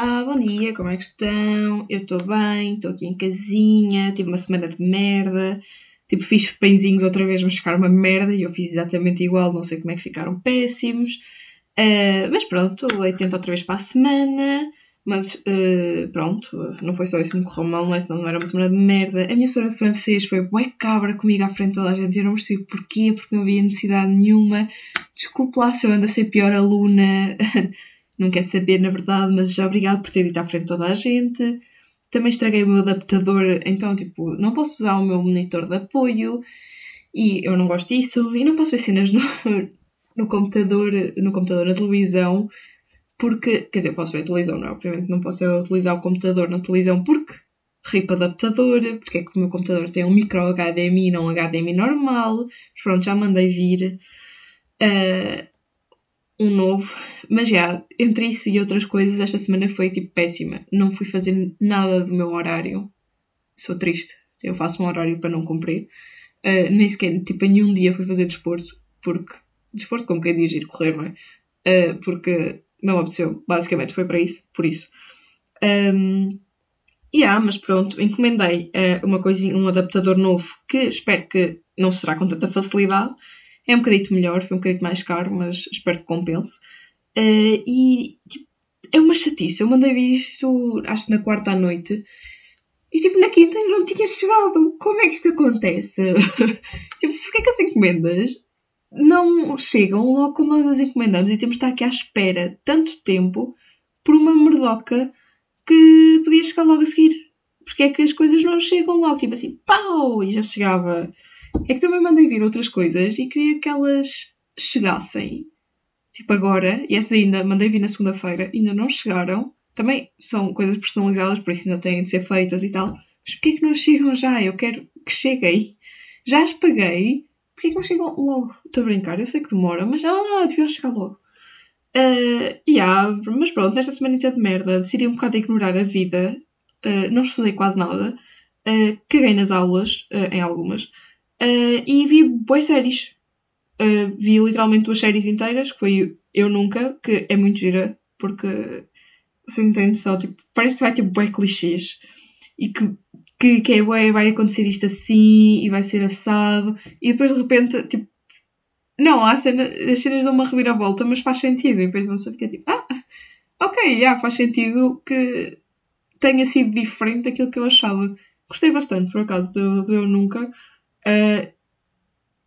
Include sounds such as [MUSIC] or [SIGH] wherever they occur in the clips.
Olá, bom dia, como é que estão? Eu estou bem, estou aqui em casinha, tive uma semana de merda, tipo, fiz pãezinhos outra vez, mas ficaram uma merda e eu fiz exatamente igual, não sei como é que ficaram péssimos. Uh, mas pronto, estou atento outra vez para a semana, mas uh, pronto, não foi só isso que me correu mal, não é? Senão não era uma semana de merda. A minha senhora de francês foi bué cabra comigo à frente de toda a gente eu não percebi porquê, porque não havia necessidade nenhuma. Desculpe lá se eu ando a ser pior aluna. [LAUGHS] não quer saber na verdade, mas já obrigado por ter dito à frente toda a gente. Também estraguei o meu adaptador, então, tipo, não posso usar o meu monitor de apoio e eu não gosto disso e não posso ver cenas no, [LAUGHS] no computador, no computador, na televisão, porque, quer dizer, posso ver a televisão, não é? Obviamente não posso utilizar o computador na televisão porque RIP adaptador, porque é que o meu computador tem um micro HDMI, não um HDMI normal. Mas pronto, já mandei vir. Uh, um novo, mas já, entre isso e outras coisas, esta semana foi tipo péssima. Não fui fazer nada do meu horário. Sou triste. Eu faço um horário para não cumprir. Uh, nem sequer, tipo, em nenhum dia fui fazer desporto, porque. Desporto como quem diz ir correr, não é? Uh, porque não apeteceu. Basicamente foi para isso, por isso. Um, yeah, mas pronto, encomendei uh, uma coisinha, um adaptador novo que espero que não será com tanta facilidade é um bocadito melhor, foi um bocadito mais caro, mas espero que compense. Uh, e tipo, é uma chatice. Eu mandei isto, acho que na quarta à noite. E tipo, na quinta não tinha chegado. Como é que isto acontece? [LAUGHS] tipo, porquê que as encomendas não chegam logo quando nós as encomendamos e temos de estar aqui à espera tanto tempo por uma merdoca que podia chegar logo a seguir? Porque é que as coisas não chegam logo? Tipo assim, pau! E já chegava é que também mandei vir outras coisas e queria que elas chegassem. Tipo agora, e essas ainda mandei vir na segunda-feira, ainda não chegaram. Também são coisas personalizadas, por isso ainda têm de ser feitas e tal. Mas porquê que não chegam já? Eu quero que cheguem. Já as paguei. Porquê que não chegam logo? Estou a brincar, eu sei que demora, mas ah, deviam chegar logo. Uh, yeah, mas pronto, nesta semana de merda, decidi um bocado ignorar a vida. Uh, não estudei quase nada. Uh, caguei nas aulas, uh, em algumas. Uh, e vi boas séries. Uh, vi literalmente duas séries inteiras, que foi Eu Nunca, que é muito gira, porque se não tenho noção, tipo, parece que vai ter bué clichês. E que, que, que é bué, vai acontecer isto assim, e vai ser assado. E depois de repente, tipo, não, há cena, as cenas dão uma reviravolta, mas faz sentido. E depois uma pessoa fica tipo, ah, ok, yeah, faz sentido que tenha sido diferente daquilo que eu achava. Gostei bastante, por acaso, do, do Eu Nunca. Uh,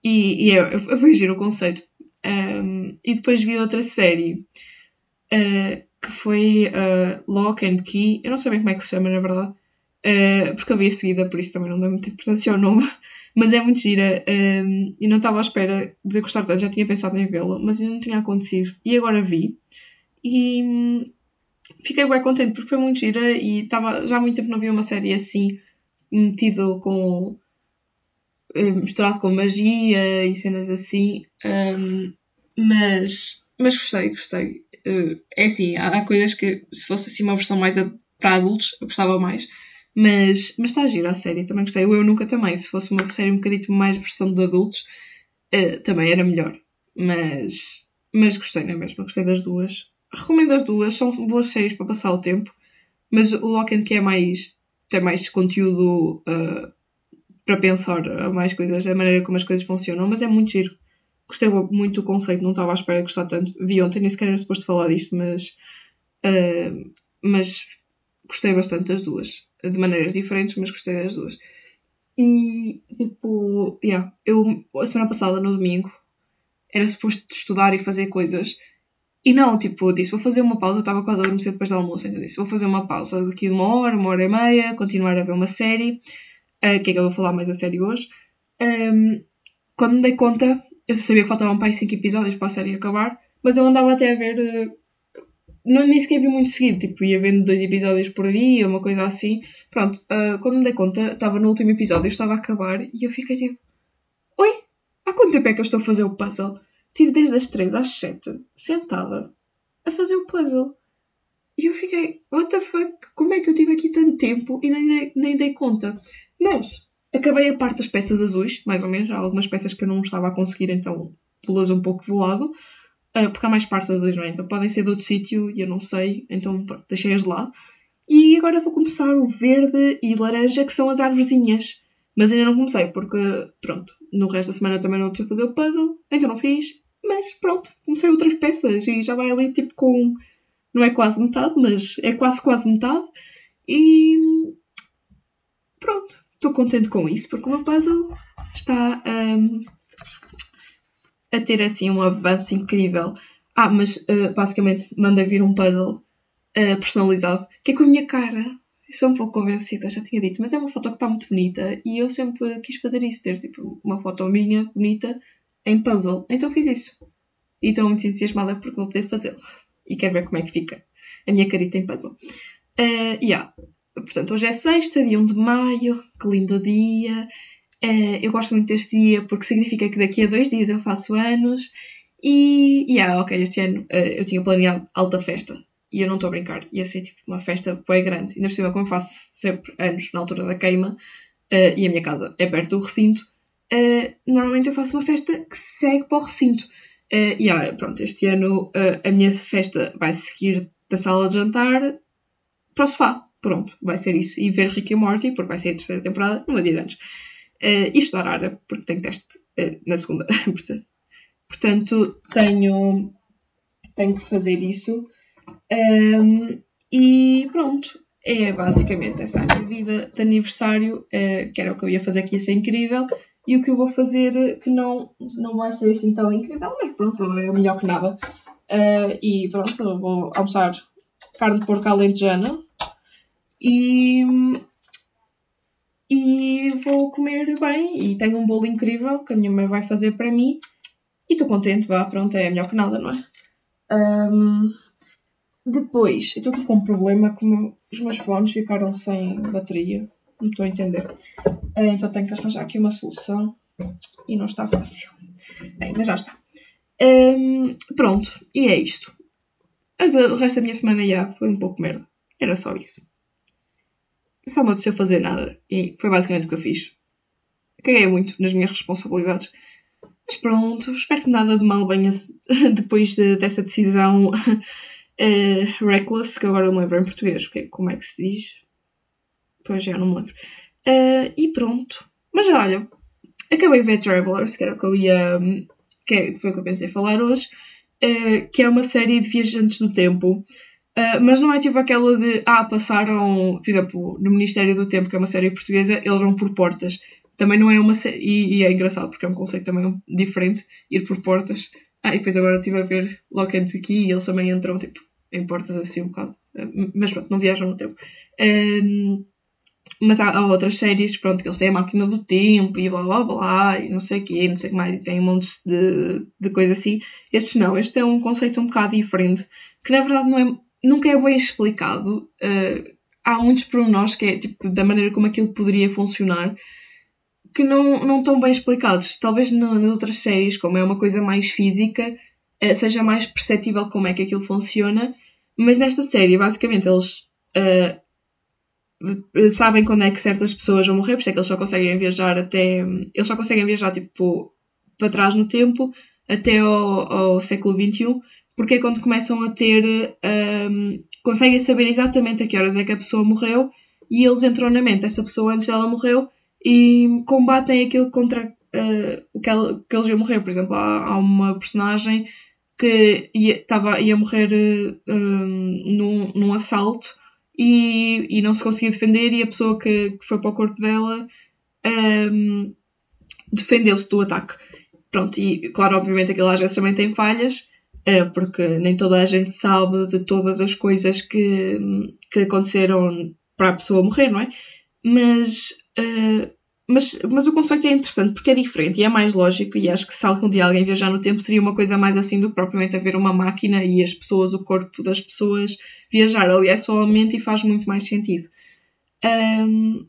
e, e é, foi giro o conceito. Um, e depois vi outra série uh, que foi uh, Lock and Key. Eu não sei bem como é que se chama, na verdade, uh, porque eu vi a seguida, por isso também não dei muita importância ao nome. [LAUGHS] Mas é muito gira um, e não estava à espera de gostar tanto. Já tinha pensado em vê-la, mas ainda não tinha acontecido. E agora vi. E um, fiquei bem contente porque foi muito gira e estava já há muito tempo não vi uma série assim metido com misturado com magia e cenas assim. Um, mas, mas gostei, gostei. Uh, é assim, há, há, coisas que se fosse assim uma versão mais para adultos, eu gostava mais. Mas, mas está a giro a série, também gostei. Eu nunca também, se fosse uma série um bocadinho mais versão de adultos, uh, também era melhor. Mas, mas gostei, não é mesmo? Gostei das duas. Recomendo as duas, são boas séries para passar o tempo. Mas o Lock and Key é mais, tem mais conteúdo uh, para pensar mais coisas, a maneira como as coisas funcionam, mas é muito giro. Gostei muito do conceito, não estava à espera de gostar tanto. Vi ontem, nem sequer era suposto falar disto, mas, uh, mas gostei bastante das duas. De maneiras diferentes, mas gostei das duas. E, tipo, yeah, eu, a semana passada, no domingo, era suposto estudar e fazer coisas. E não, tipo, disse, vou fazer uma pausa, estava quase a adormecer depois do almoço, ainda disse, vou fazer uma pausa daqui de uma hora, uma hora e meia, continuar a ver uma série uh, que é que eu vou falar mais a sério hoje. Um, quando me dei conta, eu sabia que faltavam para aí 5 episódios para a série acabar, mas eu andava até a ver. Uh, não, nem sequer vi muito seguido, tipo, ia vendo dois episódios por dia, uma coisa assim. Pronto, uh, quando me dei conta, estava no último episódio, estava a acabar, e eu fiquei tipo: Oi, há quanto tempo é que eu estou a fazer o puzzle? Tive desde as 3 às 7, sentada, a fazer o puzzle. E eu fiquei, what the fuck? Como é que eu tive aqui tanto tempo e nem, nem dei conta? Mas acabei a parte das peças azuis, mais ou menos. Há algumas peças que eu não estava a conseguir, então pulei um pouco de lado. uh, porque há mais partes azuis, não é? Então podem ser de outro sítio e eu não sei, então deixei-as de lado. E agora vou começar o verde e laranja, que são as árvorezinhas. Mas ainda não comecei, porque, pronto, no resto da semana também não tive a fazer o puzzle, então não fiz. Mas pronto, comecei outras peças e já vai ali tipo com. Não é quase metade, mas é quase quase metade. E. Pronto, estou contente com isso, porque o meu puzzle está um, a ter assim um avanço incrível. Ah, mas uh, basicamente mandei vir um puzzle uh, personalizado, que é com a minha cara. Sou um pouco convencida, já tinha dito, mas é uma foto que está muito bonita e eu sempre quis fazer isso, ter tipo uma foto minha bonita em puzzle. Então fiz isso. E estou muito entusiasmada porque vou poder fazê-lo. E quero ver como é que fica a minha carita em puzzle. Uh, yeah. Portanto, hoje é sexta, dia 1 de maio, que lindo dia. Uh, eu gosto muito deste dia porque significa que daqui a dois dias eu faço anos. E, yeah, ok, este ano uh, eu tinha planeado alta festa e eu não estou a brincar, ia ser tipo uma festa bem grande. Ainda por cima, como faço sempre anos na altura da queima, uh, e a minha casa é perto do recinto, normalmente eu faço uma festa que segue para o recinto. E yeah, pronto, este ano a minha festa vai seguir da sala de jantar para o sofá. Pronto, vai ser isso. E ver Rick e Morty, porque vai ser a terceira temporada, numa dia de antes. Uh, e estudar árabe, porque tenho teste na segunda. [LAUGHS] portanto, tenho, tenho que fazer isso. Um, e pronto, é basicamente essa a minha vida de aniversário, uh, que era o que eu ia fazer que ia ser incrível, e o que eu vou fazer que não, não vai ser assim tão incrível, mas pronto, é melhor que nada. Uh, e pronto, eu vou almoçar carne de porco alentejana e, e vou comer bem e tenho um bolo incrível que a minha mãe vai fazer para mim e estou contente, vá, pronto, é melhor que nada, não é? Um, depois, estou aqui com um problema que os meus fones ficaram sem bateria. Não estou a entender. Ah, então tenho que arranjar aqui uma solução. E não está fácil. Bem, mas já está. Um, pronto, e é isto. Mas o resto da minha semana já foi um pouco merda. Era só isso. Só me apeteceu fazer nada. E foi basicamente o que eu fiz. Caguei muito nas minhas responsabilidades. Mas pronto, espero que nada de mal venha [LAUGHS] depois de, dessa decisão uh, [LAUGHS] Reckless, que agora não lembro em português que, como é que se diz. Pois já não me lembro. Uh, e pronto. Mas olha, acabei de ver Travelers, que era o que eu ia. que é, foi o que eu pensei falar hoje, uh, que é uma série de viajantes do tempo. Uh, mas não é tipo aquela de, ah, passaram, por exemplo, no Ministério do Tempo, que é uma série portuguesa, eles vão por portas. Também não é uma série, e, é engraçado porque é um conceito também diferente, ir por portas. Ah, e depois agora estive a ver Lock and Key e eles também entram, tipo, em portas assim um bocado. Mas pronto, não viajam no tempo. Um, mas há, há, outras séries, pronto, que eles têm a máquina do tempo e blá blá blá, e não sei o quê, não sei o que mais, e tem um monte de, de coisa assim. Estes não, este é um conceito um bocado diferente, que na verdade não é, nunca é bem explicado. Uh, há muitos pormenores que é tipo da maneira como aquilo poderia funcionar que não, não estão bem explicados. Talvez nas outras séries, como é uma coisa mais física, uh, seja mais perceptível como é que aquilo funciona, mas nesta série, basicamente, eles uh, sabem quando é que certas pessoas vão morrer, por isso é que eles só conseguem viajar até. Eles só conseguem viajar tipo para trás no tempo, até ao, ao século XXI, porque é quando começam a ter. Um, conseguem saber exatamente a que horas é que a pessoa morreu e eles entram na mente dessa pessoa antes dela morreu e combatem aquilo contra uh, o que, que eles iam morrer. Por exemplo, há, há uma personagem que ia, tava, ia morrer um, num, num assalto e, e não se conseguia defender e a pessoa que, que foi para o corpo dela um, defendeu-se do ataque. Pronto, e claro, obviamente aquilo às vezes também tem falhas, porque nem toda a gente sabe de todas as coisas que, que aconteceram para a pessoa morrer, não é? Mas uh, mas, mas o conceito é interessante porque é diferente e é mais lógico. E acho que se algum dia alguém viajar no tempo seria uma coisa mais assim do que propriamente haver uma máquina e as pessoas, o corpo das pessoas viajar. Ali é só a mente e faz muito mais sentido. Um,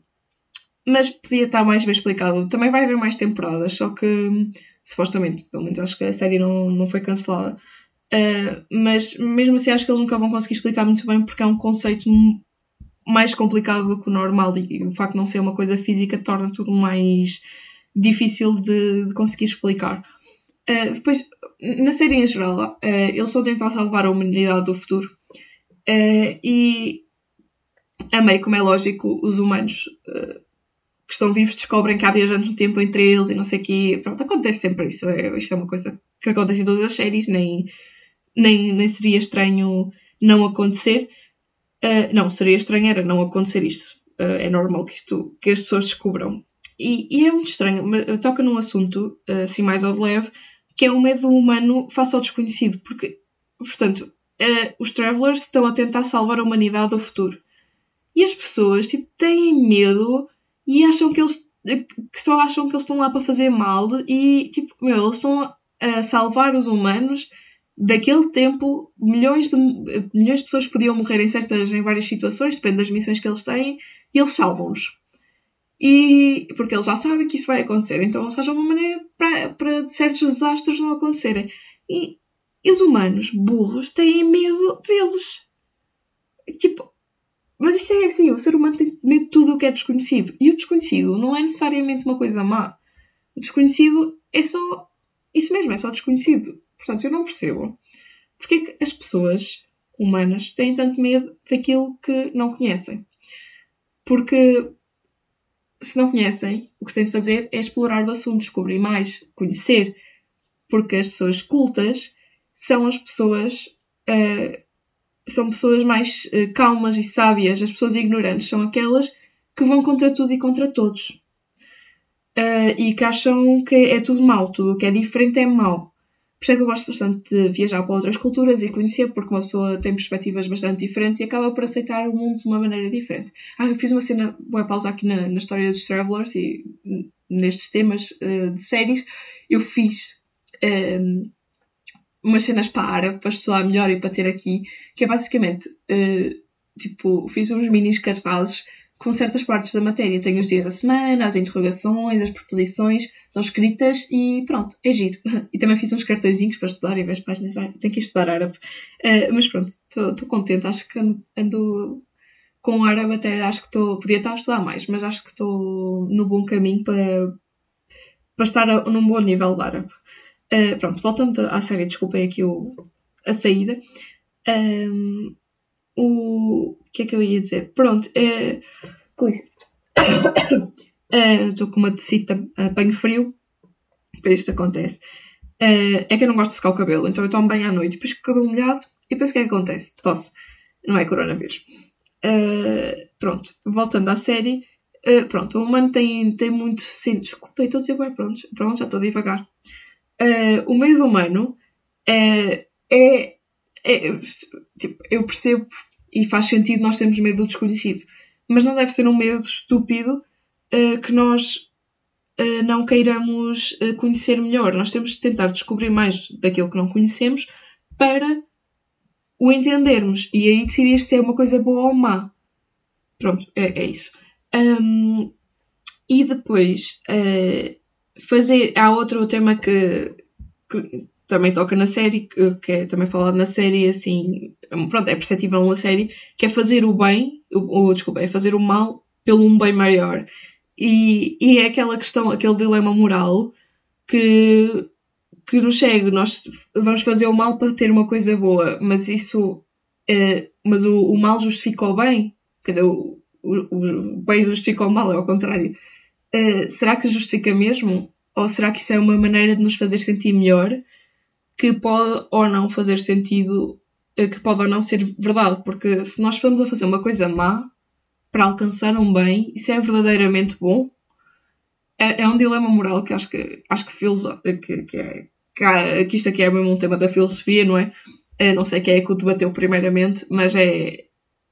mas podia estar mais bem explicado. Também vai haver mais temporadas, só que supostamente, pelo menos acho que a série não, não foi cancelada. Uh, mas mesmo assim acho que eles nunca vão conseguir explicar muito bem porque é um conceito mais complicado do que o normal e o facto de não ser uma coisa física torna tudo mais difícil de, de conseguir explicar. Uh, depois, na série em geral, uh, eles estão a salvar a humanidade do futuro. E amei, como é lógico, os humanos que estão vivos descobrem que há viajantes no tempo entre eles e não sei o quê. Pronto, acontece sempre isso. É, isto é uma coisa que acontece em todas as séries, nem, nem, nem seria estranho não acontecer. Uh, não, seria estranho era não acontecer isto. Uh, é normal que, isto, que as pessoas descubram. E, e é muito estranho, toca num assunto, assim mais ao de leve, que é o medo humano face ao desconhecido. Porque, portanto, uh, os travelers estão a tentar salvar a humanidade do futuro. E as pessoas, tipo, têm medo e acham que eles que só acham que eles estão lá para fazer mal e tipo, meu, eles estão a salvar os humanos daquele tempo, milhões de, milhões de pessoas podiam morrer em certas, em várias situações, depende das missões que eles têm, e eles salvam-nos. E porque eles já sabem que isso vai acontecer, então arranjam uma maneira para, para certos desastres não acontecerem. E, e os humanos burros têm medo deles. Tipo, mas isto é assim, o ser humano tem medo de tudo o que é desconhecido. E o desconhecido não é necessariamente uma coisa má. O desconhecido é só. Isso mesmo, é só desconhecido. Portanto, eu não percebo porque é que as pessoas humanas têm tanto medo daquilo que não conhecem. Porque se não conhecem, o que tem de fazer é explorar o assunto, descobrir mais, conhecer. Porque as pessoas cultas são as pessoas uh, são pessoas mais uh, calmas e sábias. As pessoas ignorantes são aquelas que vão contra tudo e contra todos. Uh, e que acham que é tudo mau, tudo o que é diferente é mau. Por isso é que eu gosto bastante de viajar para outras culturas e conhecer, porque uma pessoa tem perspectivas bastante diferentes e acaba por aceitar o mundo de uma maneira diferente. Ah, eu fiz uma cena, vou pausar aqui na, na história dos Travelers e nestes temas uh, de séries. Eu fiz umas cenas para árabe, para estudar melhor e para ter aqui, que é basicamente, uh, tipo, fiz uns minis cartazes com certas partes da matéria. Tenho os dias da semana, as interrogações, as proposições, estão escritas e pronto, é giro. [LAUGHS] E também fiz uns cartõezinhos para estudar e as páginas. Ah, tenho que estudar árabe. Uh, mas pronto, estou contente. Acho que ando com árabe até, acho que estou, podia estar a estudar mais, mas acho que estou no bom caminho para, para estar a, num bom nível de árabe. Uh, pronto, voltando à série, desculpem aqui o, a saída. Um, o que é que eu ia dizer? Pronto, uh, com isso. [COUGHS] Estou uh, com uma tocita, apanho frio, depois isto acontece. Uh, é que eu não gosto de secar o cabelo, então eu tomo bem à noite, depois com o cabelo molhado, e depois o que é que acontece? Tosse. Não é coronavírus. Uh, pronto, voltando à série. Uh, pronto, o humano tem, tem muito. Sim, desculpa, estou a dizer pronto, pronto, já estou devagar uh, o medo humano uh, é, é tipo, eu percebo e faz sentido nós termos medo do desconhecido, mas não deve ser um medo estúpido uh, que nós uh, não queiramos uh, conhecer melhor. Nós temos de tentar descobrir mais daquilo que não conhecemos para o entendermos e aí decidir se é uma coisa boa ou má. Pronto, é, é isso. Um, e depois, fazer. Há outro tema que, que também toca na série, que, é também falado na série, assim, pronto, é perceptível na série, que é fazer o bem, ou desculpa, é fazer o mal pelo um bem maior. E, e é aquela questão, aquele dilema moral que, que nos chega, nós vamos fazer o mal para ter uma coisa boa, mas isso, é, mas o, o mal justifica o bem, quer dizer, o, o, o bem justifica o mal, é ao contrário. Uh, será que justifica mesmo? Ou será que isso é uma maneira de nos fazer sentir melhor que pode ou não fazer sentido, uh, que pode ou não ser verdade? Porque se nós estamos a fazer uma coisa má para alcançar um bem, isso é verdadeiramente bom? É, é um dilema moral que acho que, acho que, que, que, é, que, que isto aqui é mesmo um tema da filosofia, não é? Eu não sei quem é que o debateu primeiramente, mas é,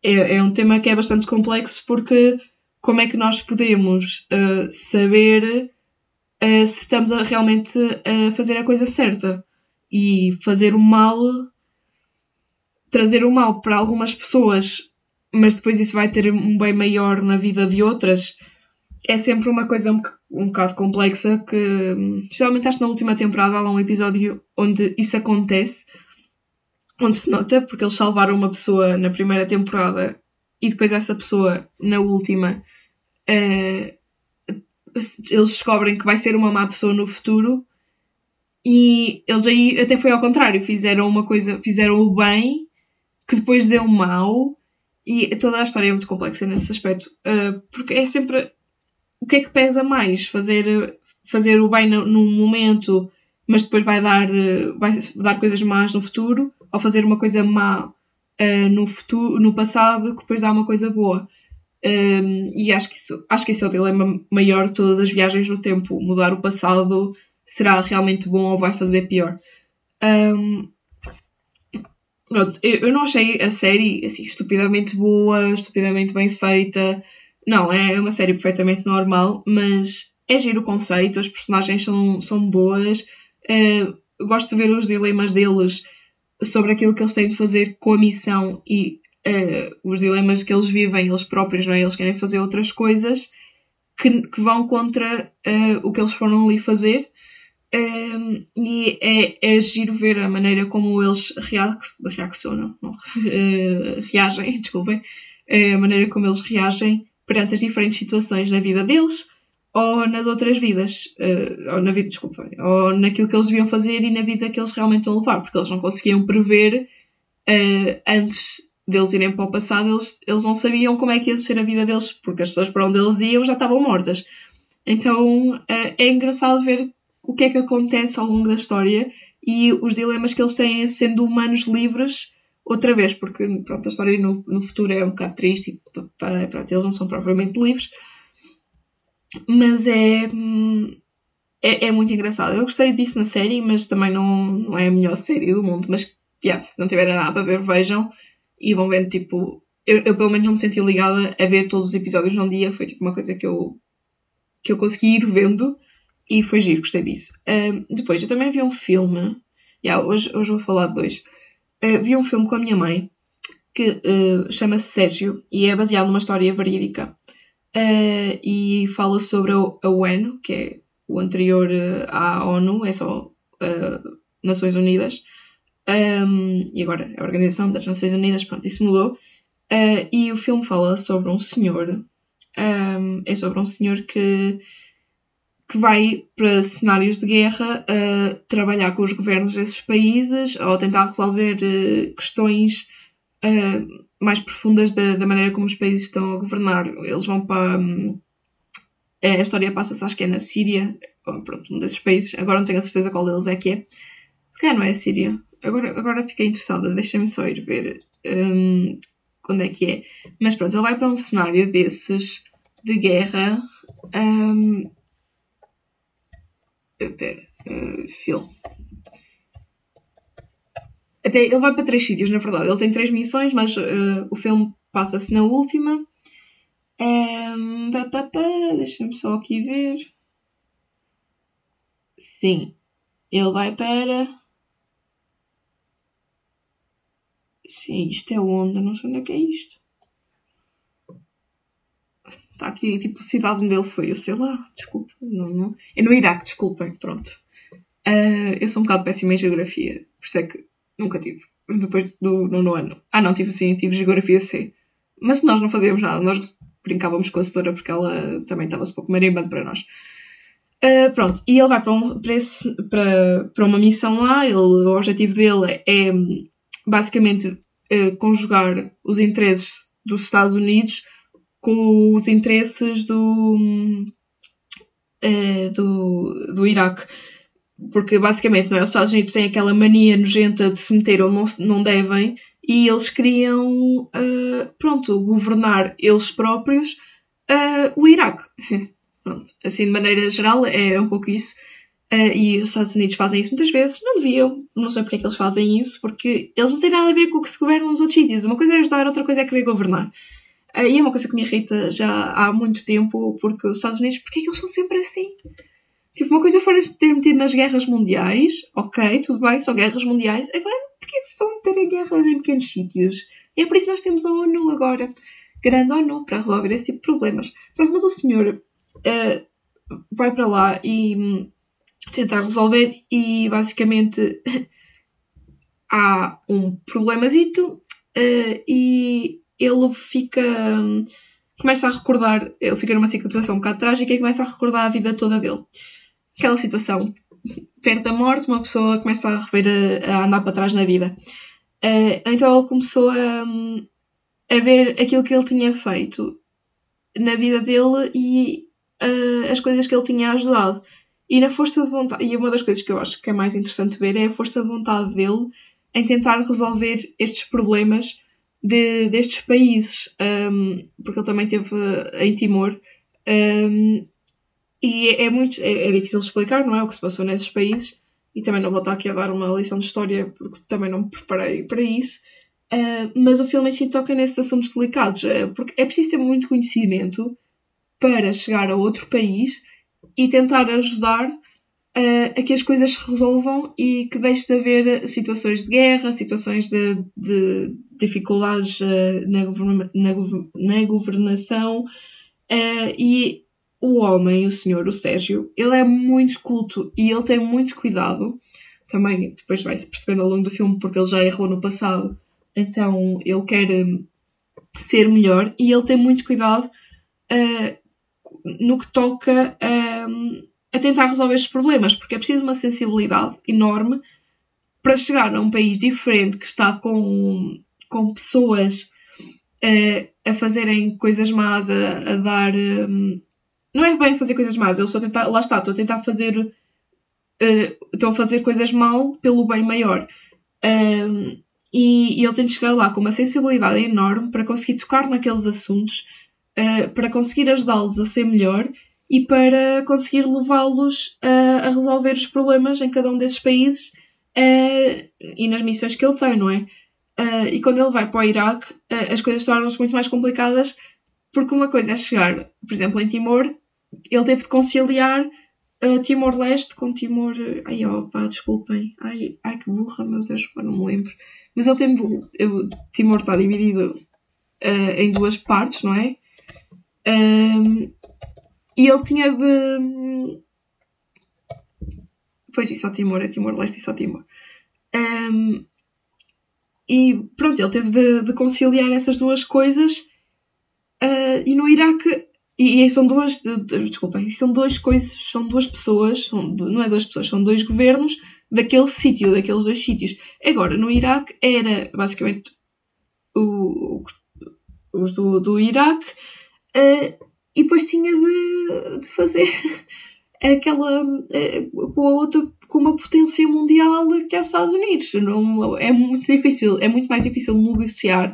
é, é um tema que é bastante complexo porque como é que nós podemos uh, saber uh, se estamos a, realmente a fazer a coisa certa e fazer o mal, trazer o mal para algumas pessoas, mas depois isso vai ter um bem maior na vida de outras, é sempre uma coisa um, um bocado complexa que, geralmente acho que na última temporada há um episódio onde isso acontece, onde se nota, porque eles salvaram uma pessoa na primeira temporada e depois essa pessoa, na última, uh, eles descobrem que vai ser uma má pessoa no futuro e eles aí até foi ao contrário, fizeram uma coisa, fizeram o bem que depois deu mal e toda a história é muito complexa nesse aspecto, uh, porque é sempre o que é que pesa mais? Fazer, fazer o bem no, num momento, mas depois vai dar, vai dar coisas más no futuro, ou fazer uma coisa má uh, no, futuro, no passado que depois dá uma coisa boa. Um, e acho que, isso, acho que esse é o dilema maior de todas as viagens no tempo. Mudar o passado será realmente bom ou vai fazer pior. Um, pronto, eu, eu, não achei a série assim, estupidamente boa, estupidamente bem feita. Não, é uma série perfeitamente normal, mas é giro o conceito, as personagens são, são boas. Uh, gosto de ver os dilemas deles sobre aquilo que eles têm de fazer com a missão e uh, os dilemas que eles vivem, eles próprios, não é? Eles querem fazer outras coisas que, que vão contra uh, o que eles foram ali fazer. Um, e é, é giro ver a maneira como eles reac reaccionam, não, uh, [LAUGHS] reagem, [LAUGHS] desculpem, a maneira como eles reagem perante as diferentes situações na vida deles ou nas outras vidas, uh, ou na vida, desculpa, ou naquilo que eles deviam fazer e na vida que eles realmente a levar, porque eles não conseguiam prever uh, antes deles irem para o passado, eles, eles não sabiam como é que ia ser a vida deles, porque as pessoas para onde eles iam já estavam mortas. Então uh, é engraçado ver o que é que acontece ao longo da história e os dilemas que eles têm sendo humanos livres outra vez, porque pronto, a história no, no futuro é um bocado triste e pronto, eles não são propriamente livres, mas é, hum, é, é, muito engraçado. Eu gostei disso na série, mas também não, não é a melhor série do mundo, mas yeah, se não tiverem nada para ver, vejam e vão vendo, tipo. Eu, eu, pelo menos não me senti ligada a ver todos os episódios num dia, foi tipo uma coisa que eu, que eu consegui ir vendo e foi giro, gostei disso. Um, depois, eu também vi um filme, yeah, hoje, hoje vou falar de dois. Uh, vi um filme com a minha mãe que uh, chama-se Sérgio e é baseado numa história verídica uh, e fala sobre a, UN, que é o anterior à ONU, é só Nações Unidas um, e agora é a Organização das Nações Unidas, pronto, isso mudou. Uh, e o filme fala sobre um senhor, um, é sobre um senhor que, que vai para cenários de guerra uh, trabalhar com os governos desses países ou tentar resolver uh, questões mais profundas da, da, maneira como os países estão a governar. Eles vão para. Um, a história passa-se, acho que é na Síria, ou, pronto, um desses países, agora não tenho a certeza qual deles é que é. Se calhar não é a Síria, agora, agora fiquei interessada, deixa-me só ir ver um, quando é que é. Mas pronto, ele vai para um cenário desses de guerra. Um, espera, uh, filme. Até ele vai para três sítios, na verdade. Ele tem três missões, mas uh, o filme passa-se na última. Um, Deixa-me só aqui ver. Sim. Ele vai para. Sim, isto é onda, não sei onde é que é isto. Está aqui, tipo, a cidade onde ele foi, eu sei lá, desculpa. Não, não. É no Iraque, desculpem, pronto. Uh, eu sou um bocado péssima em geografia, por isso é que nunca tive. Depois do nono ano. Ah, não, tive assim, tive geografia C. Mas nós não fazíamos nada, nós brincávamos com a setora porque ela também estava-se pouco marimbando para nós. Uh, pronto, e ele vai para, um, para, esse, para, para uma missão lá, ele, o objetivo dele é basicamente eh, conjugar os interesses dos Estados Unidos com os interesses do, eh, do, do Iraque. Porque basicamente não é? os Estados Unidos têm aquela mania nojenta de se meter onde não, não devem e eles queriam, uh, pronto, governar eles próprios uh, o Iraque. [LAUGHS] pronto, assim de maneira geral é um pouco isso. Uh, e os Estados Unidos fazem isso muitas vezes, não deviam, não sei porque é que eles fazem isso, porque eles não têm nada a ver com o que se governa nos outros sítios. Uma coisa é ajudar, outra coisa é querer governar. E é uma coisa que me irrita já há muito tempo, porque os Estados Unidos, porque é que eles são sempre assim? Tipo, uma coisa fora ter metido nas guerras mundiais, ok, tudo bem, são guerras mundiais, agora porquê estão a meter em guerras em pequenos sítios? E é por isso que nós temos a ONU agora, grande ONU, para resolver esse tipo de problemas. Pronto, mas o senhor uh, vai para lá e hum, tentar resolver e basicamente [LAUGHS] há um problemazito uh, e ele fica começa a recordar ele fica numa situação um bocado trágica e começa a recordar a vida toda dele aquela situação perto da morte, uma pessoa começa a rever, a, a andar para trás na vida. Uh, então ele começou a, a ver aquilo que ele tinha feito na vida dele e uh, as coisas que ele tinha ajudado. E na força de vontade, e uma das coisas que eu acho que é mais interessante ver é a força de vontade dele em tentar resolver estes problemas de, destes países, um, porque ele também teve em Timor. Um, e é, é muito é, é, difícil explicar, não é? O que se passou nesses países. E também não vou estar aqui a dar uma lição de história porque também não me preparei para isso. Uh, mas o filme em si toca nesses assuntos delicados, uh, porque é preciso ter muito conhecimento para chegar a outro país e tentar ajudar uh, a que as coisas se resolvam e que deixe de haver situações de guerra, situações de, de dificuldades na, governa na, na, governação. e o homem, o senhor, o Sérgio, ele é muito culto e ele tem muito cuidado. Também depois vai-se percebendo ao longo do filme porque ele já errou no passado. Então ele quer ser melhor e ele tem muito cuidado uh, no que toca uh, a tentar resolver estes problemas, porque é preciso uma sensibilidade enorme para chegar a um país diferente que está com, com pessoas uh, a fazerem coisas más, a, a dar. Um, não é bem fazer coisas más, eu a tentar, lá está, estou a tentar fazer, uh, estou a fazer coisas mal pelo bem maior. Um, e, e, ele tem de chegar lá com uma sensibilidade enorme para conseguir tocar naqueles assuntos, uh, para conseguir ajudá-los a ser melhor e para conseguir levá-los uh, a resolver os problemas em cada um desses países uh, e nas missões que ele tem, não é? e quando ele vai para o Iraque, as coisas tornam-se muito mais complicadas porque uma coisa é chegar, por exemplo, em Timor ele teve de conciliar uh, Timor-Leste com Timor. Uh, ai, pá, desculpem. Ai, ai que burra, mas eu não me lembro. Mas ele tem. Eu, Timor está dividido uh, em duas partes, não é? Um, e ele tinha de. Pois, e só Timor, é Timor-Leste e só Timor. Um, e pronto, ele teve de, de conciliar essas duas coisas. Uh, e no Iraque e, e são duas, de, de, desculpem, são duas coisas, são duas pessoas, são, não é duas pessoas, são dois governos daquele sítio, daqueles dois sítios. Agora, no Iraque era basicamente o, os do, do Iraque uh, e depois tinha de, de fazer [LAUGHS] aquela uh, com a outra com uma potência mundial que é os Estados Unidos. Não, é muito difícil, é muito mais difícil negociar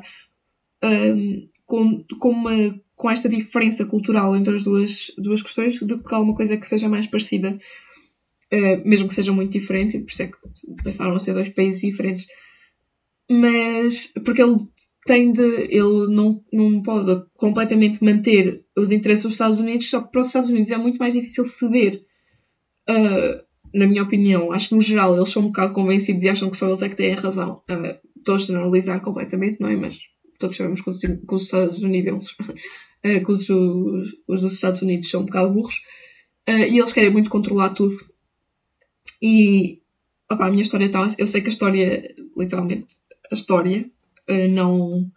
um, eh, com, com uma com esta diferença cultural entre as duas, duas questões do que alguma coisa que seja mais parecida, uh, mesmo que seja muito diferente, por isso é que pensaram a ser dois países diferentes. Mas porque ele tem de. ele não, não pode completamente manter os interesses dos Estados Unidos, só que para os Estados Unidos é muito mais difícil ceder. Uh, na minha opinião, acho que no geral eles são um bocado convencidos e acham que só eles é que têm a razão. Uh, estou a generalizar completamente, não é? Mas todos sabemos que os, que os Estados Unidos uh, [LAUGHS] que os, os, dos Estados Unidos são um bocado burros, uh, e eles querem muito controlar tudo. E opa, a minha história está. Eu sei que a história, literalmente, a história, não,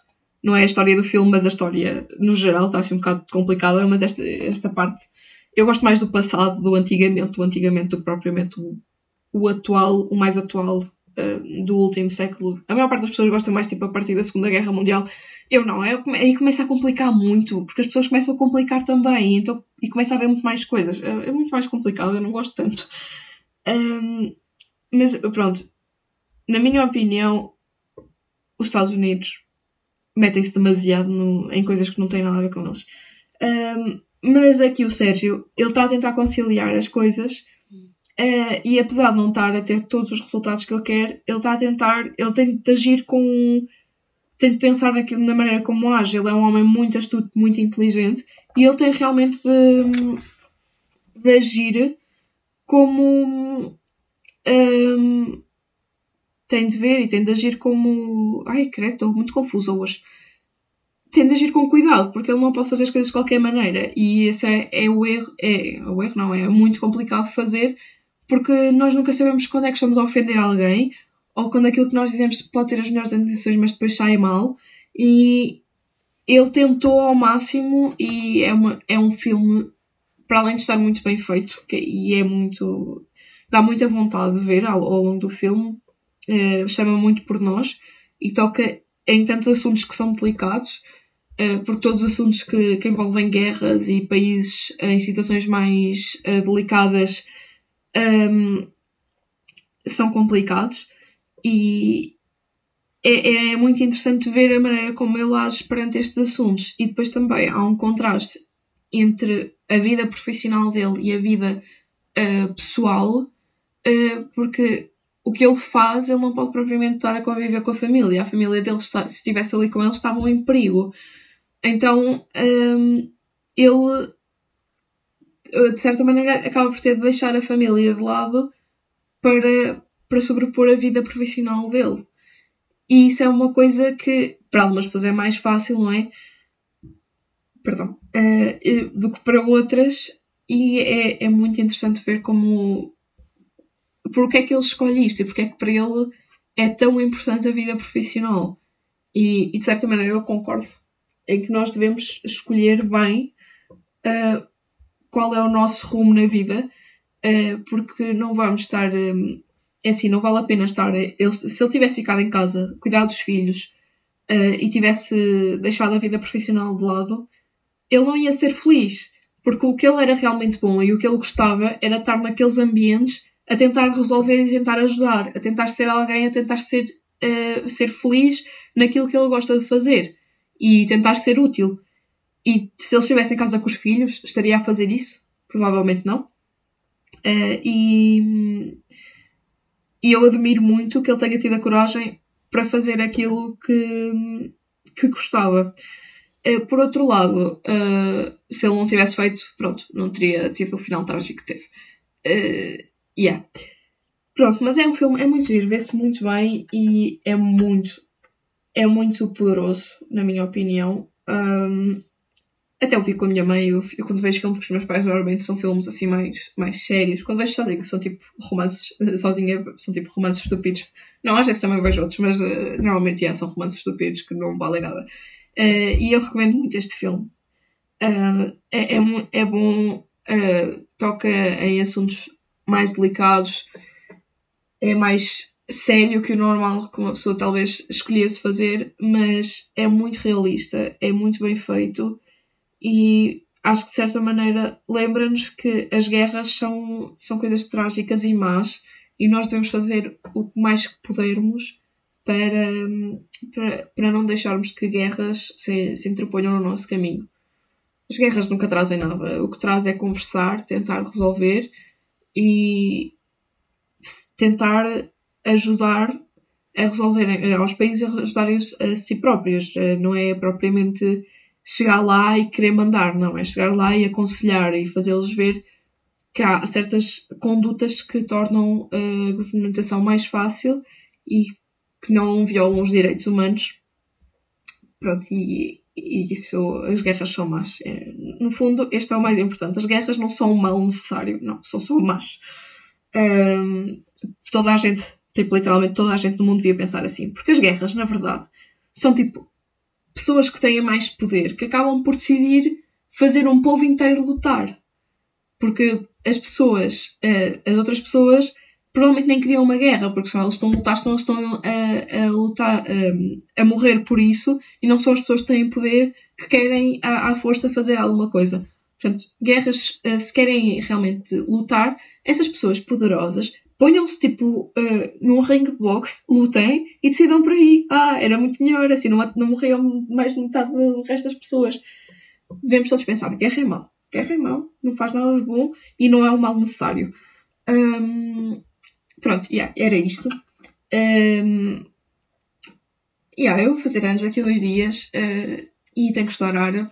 não é a história do filme, mas a história no geral está assim um bocado complicada, mas esta, esta parte. Eu gosto mais do passado, do antigamente, do antigamente do que propriamente o, o atual, o mais atual uh, do último século. A maior parte das pessoas gosta mais tipo a partir da Segunda Guerra Mundial eu não, eu, aí começa a complicar muito, porque as pessoas começam a complicar também, então, e começa a haver muito mais coisas. É, é muito mais complicado, eu não gosto tanto. Um, mas pronto, na minha opinião, os Estados Unidos metem-se demasiado no, em coisas que não têm nada a ver com eles. Um, mas aqui o Sérgio, ele está a tentar conciliar as coisas uh, e apesar de não estar a ter todos os resultados que ele quer, ele está a tentar, ele tem de agir com tem de pensar naquilo, na maneira como age. Ele é um homem muito astuto, muito inteligente e ele tem realmente de, de agir como. Um, tem de ver e tem de agir como. Ai, credo, estou muito confusa hoje. Tem de agir com cuidado, porque ele não pode fazer as coisas de qualquer maneira. E esse é, é o erro. É, o erro não, é muito complicado de fazer, porque nós nunca sabemos quando é que estamos a ofender alguém ou quando aquilo que nós dizemos pode ter as melhores intenções, mas depois sai mal. E ele tentou ao máximo e é, uma, é um filme, para além de estar muito bem feito, que, e é muito. dá muita vontade de ver ao, ao longo do filme, uh, chama muito por nós e toca em tantos assuntos que são delicados, uh, porque todos os assuntos que, que, envolvem guerras e países em situações mais uh, delicadas um, são complicados. E é, é, muito interessante ver a maneira como ele age perante estes assuntos. E depois também há um contraste entre a vida profissional dele e a vida uh, pessoal, uh, porque o que ele faz, ele não pode propriamente estar a conviver com a família. A família dele, está, se estivesse ali com ele, estavam em perigo. Então, um, ele, eh, de certa maneira, acaba por ter de deixar a família de lado para, para sobrepor a vida profissional dele. E isso é uma coisa que, para algumas pessoas, é mais fácil, não é? Perdão. Uh, do que para outras. E é, é muito interessante ver como porque é que ele escolhe isto e porque é que para ele é tão importante a vida profissional. E, e de certa maneira eu concordo em que nós devemos escolher bem uh, qual é o nosso rumo na vida, uh, porque não vamos estar. Um, é assim, não vale a pena estar. Ele, se ele tivesse ficado em casa, cuidar dos filhos uh, e tivesse deixado a vida profissional de lado, ele não ia ser feliz. Porque o que ele era realmente bom e o que ele gostava era estar naqueles ambientes a tentar resolver e tentar ajudar, a tentar ser alguém, a tentar ser, uh, ser feliz naquilo que ele gosta de fazer e tentar ser útil. E se ele estivesse em casa com os filhos, estaria a fazer isso? Provavelmente não. Uh, e, e eu admiro muito que ele tenha tido a coragem para fazer aquilo que, que gostava. Uh, por outro lado, se ele não tivesse feito, pronto, não teria tido o final trágico que teve. Uh, Yeah. Pronto, mas é um filme, é muito giro, vê-se muito bem e é muito, é muito poderoso, na minha opinião. Um, até eu vi com a minha mãe, eu, eu, quando vejo filmes com os meus pais, normalmente são filmes assim mais, mais sérios. Quando vejo sozinha, são tipo romances, [LAUGHS] sozinha, são tipo romances estúpidos. Não, às vezes também vejo outros, mas uh, normalmente yeah, são romances estúpidos que não valem nada. Uh, e eu recomendo muito este filme. Uh, é, é, é, bom, toca em assuntos mais delicados, é mais sério que o normal que uma pessoa talvez escolhesse fazer, mas é muito realista, é muito bem feito e acho que de certa maneira lembra-nos que as guerras são, são coisas trágicas e más e nós devemos fazer o mais que pudermos para, para, para não deixarmos que guerras se, se interponham no nosso caminho. As guerras nunca trazem nada. O que traz é conversar, tentar resolver e tentar ajudar a resolverem, aos países a ajudarem a si próprios. Eh, não é propriamente chegar lá e querer mandar, não. É chegar lá e aconselhar e fazê-los ver que há certas condutas que tornam a governamentação mais fácil e que não violam os direitos humanos. Pronto, e, e isso, as guerras são más. É, no fundo, este é o mais importante. As guerras não são um mal necessário, não, são só más. Um, toda a gente, tipo, literalmente toda a gente no mundo devia pensar assim. Porque as guerras, na verdade, são tipo pessoas que têm mais poder, que acabam por decidir fazer um povo inteiro lutar. Porque as pessoas, uh, as outras pessoas, provavelmente nem queriam uma guerra, porque só eles estão a lutar, senão eles estão a, a lutar, a, a, morrer por isso, e não são as pessoas que têm poder que querem à, à força fazer alguma coisa. Portanto, guerras, eh, se querem realmente lutar, essas pessoas poderosas ponham-se tipo uh, num ring de boxe, lutem e decidam por aí. Ah, era muito melhor, assim não, não morriam mais de metade do resto das pessoas. Devemos todos pensar: guerra é mau. Guerra é mau, não faz nada de bom e não é um mal necessário. Um, Pronto, yeah, era isto. Um, yeah, eu vou fazer anos daqui a dois dias uh, e tenho que estudar árabe.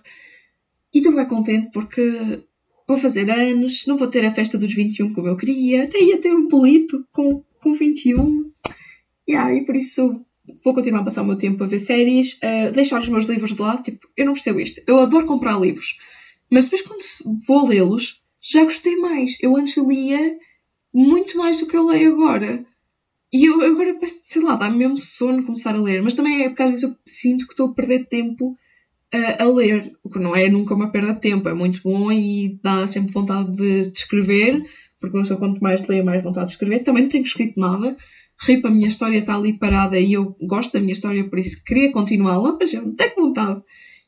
E estou bem contente porque vou fazer anos, não vou ter a festa dos 21 como eu queria, até ia ter um bolito com, com 21. Yeah, e por isso vou continuar a passar o meu tempo a ver séries, uh, deixar os meus livros de lado. Tipo, eu não percebo isto. Eu adoro comprar livros, mas depois quando vou lê-los, já gostei mais. Eu antes lia muito mais do que eu leio agora. E eu agora parece, sei lá, dá-me mesmo sono começar a ler, mas também é porque às vezes eu sinto que estou a perder tempo a, a ler, o que não é nunca uma perda de tempo, é muito bom e dá sempre vontade de, de escrever, porque uma pessoa quanto mais leia, mais vontade de escrever. Também não tenho escrito nada. Ripa, a minha história está ali parada e eu gosto da minha história, por isso queria continuá-la, mas eu não tenho vontade.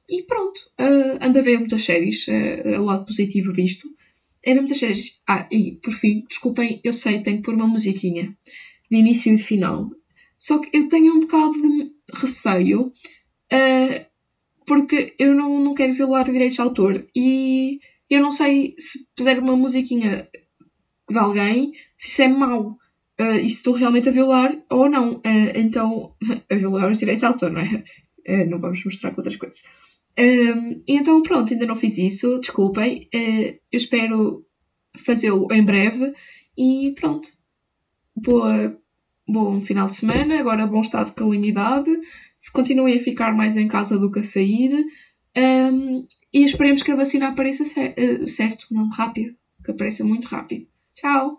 E pronto, uh, ando a ver muitas séries, uh, o lado positivo disto. Era muitas séries. Ah, e por fim, desculpem, eu sei, tenho que pôr uma musiquinha de início e de final. Só que eu tenho um bocado de receio, uh, porque eu não, não quero violar direitos de autor. E eu não sei se puser uma musiquinha de alguém, se isso é mau. Uh, e se estou realmente a violar ou não. Uh, então, [LAUGHS] a violar os direitos de autor, não é? Não vamos mostrar com outras coisas. Um, então, pronto, ainda não fiz isso, desculpem. eu espero fazê-lo em breve. E pronto. Boa, bom final de semana. Agora, bom estado de calamidade. Continuem a ficar mais em casa do que a sair. Um, e esperemos que a vacina apareça certo, não rápido. Que apareça muito rápido. Tchau!